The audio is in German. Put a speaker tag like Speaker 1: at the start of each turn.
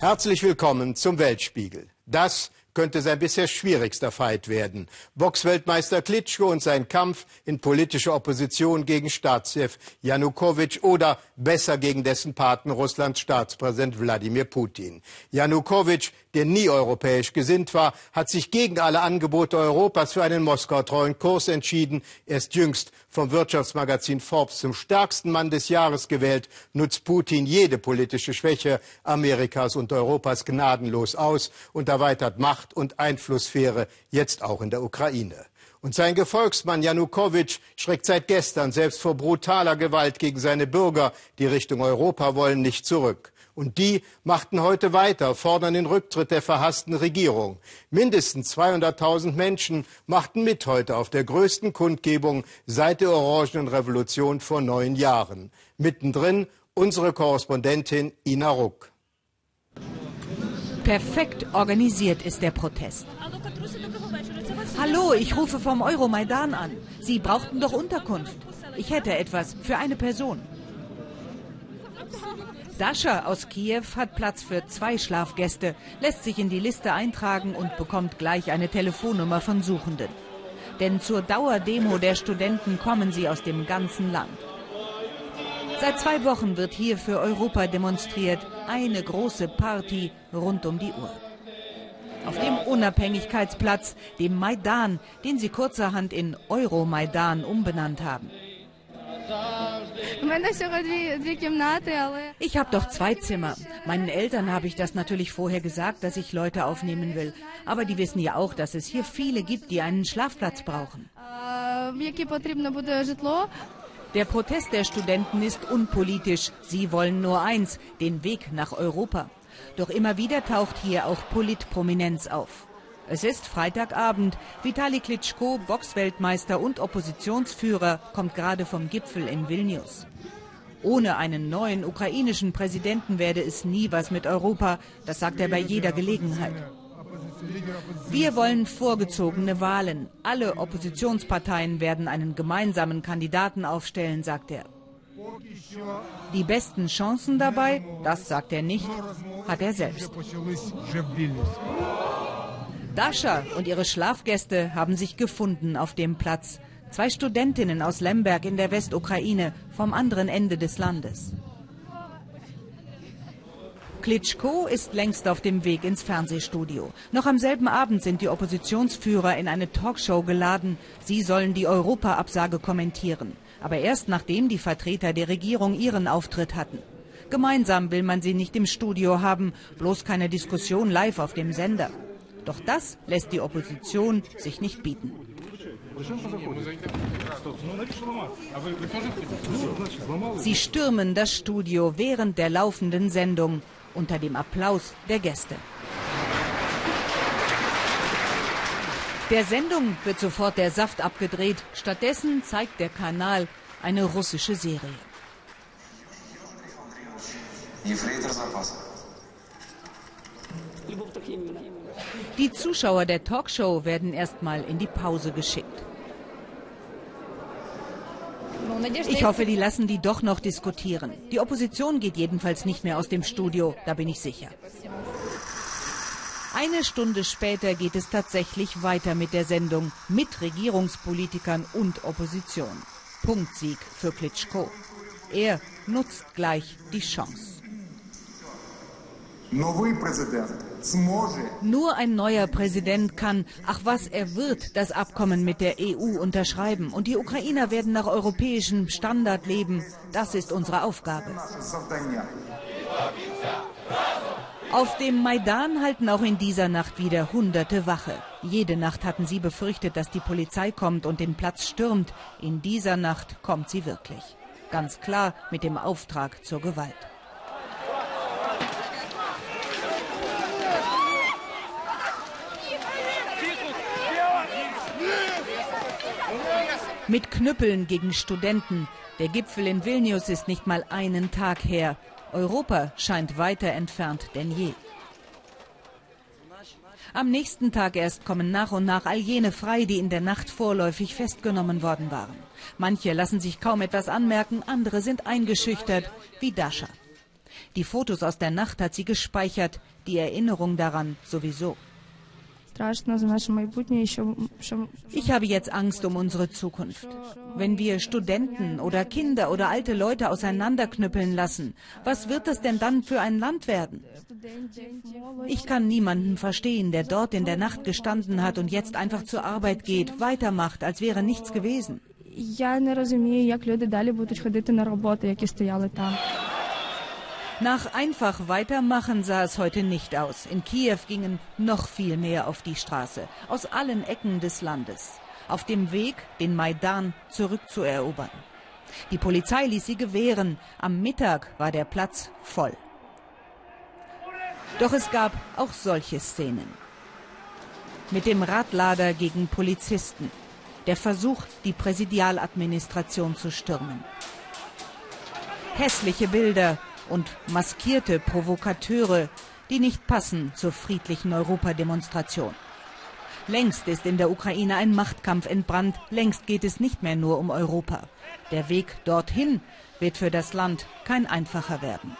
Speaker 1: Herzlich willkommen zum Weltspiegel. Das könnte sein bisher schwierigster Fight werden. Boxweltmeister Klitschko und sein Kampf in politischer Opposition gegen Staatschef Janukowitsch oder besser gegen dessen Paten Russlands Staatspräsident Wladimir Putin. Janukowitsch, der nie europäisch gesinnt war, hat sich gegen alle Angebote Europas für einen Moskau-treuen Kurs entschieden. Erst jüngst vom Wirtschaftsmagazin Forbes zum stärksten Mann des Jahres gewählt, nutzt Putin jede politische Schwäche Amerikas und Europas gnadenlos aus und erweitert Macht und Einflusssphäre, jetzt auch in der Ukraine. Und sein Gefolgsmann Janukowitsch schreckt seit gestern selbst vor brutaler Gewalt gegen seine Bürger, die Richtung Europa wollen, nicht zurück. Und die machten heute weiter, fordern den Rücktritt der verhassten Regierung. Mindestens 200.000 Menschen machten mit heute auf der größten Kundgebung seit der Orangenen Revolution vor neun Jahren. Mittendrin unsere Korrespondentin Ina Ruck.
Speaker 2: Perfekt organisiert ist der Protest. Hallo, ich rufe vom Euromaidan an. Sie brauchten doch Unterkunft. Ich hätte etwas für eine Person. Dascha aus Kiew hat Platz für zwei Schlafgäste, lässt sich in die Liste eintragen und bekommt gleich eine Telefonnummer von Suchenden. Denn zur Dauerdemo der Studenten kommen sie aus dem ganzen Land. Seit zwei Wochen wird hier für Europa demonstriert. Eine große Party rund um die Uhr. Auf dem Unabhängigkeitsplatz, dem Maidan, den sie kurzerhand in Euromaidan umbenannt haben. Ich habe doch zwei Zimmer. Meinen Eltern habe ich das natürlich vorher gesagt, dass ich Leute aufnehmen will. Aber die wissen ja auch, dass es hier viele gibt, die einen Schlafplatz brauchen. Der Protest der Studenten ist unpolitisch. Sie wollen nur eins, den Weg nach Europa. Doch immer wieder taucht hier auch Politprominenz auf. Es ist Freitagabend. Vitali Klitschko, Boxweltmeister und Oppositionsführer, kommt gerade vom Gipfel in Vilnius. Ohne einen neuen ukrainischen Präsidenten werde es nie was mit Europa, das sagt er bei jeder Gelegenheit. Wir wollen vorgezogene Wahlen. Alle Oppositionsparteien werden einen gemeinsamen Kandidaten aufstellen, sagt er. Die besten Chancen dabei, das sagt er nicht, hat er selbst. Dasha und ihre Schlafgäste haben sich gefunden auf dem Platz. Zwei Studentinnen aus Lemberg in der Westukraine vom anderen Ende des Landes. Klitschko ist längst auf dem Weg ins Fernsehstudio. Noch am selben Abend sind die Oppositionsführer in eine Talkshow geladen. Sie sollen die Europa-Absage kommentieren. Aber erst nachdem die Vertreter der Regierung ihren Auftritt hatten. Gemeinsam will man sie nicht im Studio haben, bloß keine Diskussion live auf dem Sender. Doch das lässt die Opposition sich nicht bieten. Sie stürmen das Studio während der laufenden Sendung unter dem Applaus der Gäste. Der Sendung wird sofort der Saft abgedreht. Stattdessen zeigt der Kanal eine russische Serie. Die Zuschauer der Talkshow werden erstmal in die Pause geschickt. Ich hoffe, die lassen die doch noch diskutieren. Die Opposition geht jedenfalls nicht mehr aus dem Studio, da bin ich sicher. Eine Stunde später geht es tatsächlich weiter mit der Sendung mit Regierungspolitikern und Opposition. Punktsieg für Klitschko. Er nutzt gleich die Chance. Nur ein neuer Präsident kann, ach was, er wird das Abkommen mit der EU unterschreiben. Und die Ukrainer werden nach europäischem Standard leben. Das ist unsere Aufgabe. Auf dem Maidan halten auch in dieser Nacht wieder Hunderte Wache. Jede Nacht hatten sie befürchtet, dass die Polizei kommt und den Platz stürmt. In dieser Nacht kommt sie wirklich. Ganz klar mit dem Auftrag zur Gewalt. Mit Knüppeln gegen Studenten. Der Gipfel in Vilnius ist nicht mal einen Tag her. Europa scheint weiter entfernt denn je. Am nächsten Tag erst kommen nach und nach all jene frei, die in der Nacht vorläufig festgenommen worden waren. Manche lassen sich kaum etwas anmerken, andere sind eingeschüchtert, wie Dasha. Die Fotos aus der Nacht hat sie gespeichert, die Erinnerung daran sowieso. Ich habe jetzt Angst um unsere Zukunft. Wenn wir Studenten oder Kinder oder alte Leute auseinanderknüppeln lassen, was wird das denn dann für ein Land werden? Ich kann niemanden verstehen, der dort in der Nacht gestanden hat und jetzt einfach zur Arbeit geht, weitermacht, als wäre nichts gewesen. Я не розумію, як люди далі будуть ходити на роботу, які стояли там. Nach einfach weitermachen sah es heute nicht aus. In Kiew gingen noch viel mehr auf die Straße, aus allen Ecken des Landes, auf dem Weg, den Maidan zurückzuerobern. Die Polizei ließ sie gewähren. Am Mittag war der Platz voll. Doch es gab auch solche Szenen. Mit dem Radlader gegen Polizisten. Der Versuch, die Präsidialadministration zu stürmen. Hässliche Bilder, und maskierte Provokateure, die nicht passen zur friedlichen Europademonstration. Längst ist in der Ukraine ein Machtkampf entbrannt, längst geht es nicht mehr nur um Europa. Der Weg dorthin wird für das Land kein einfacher werden.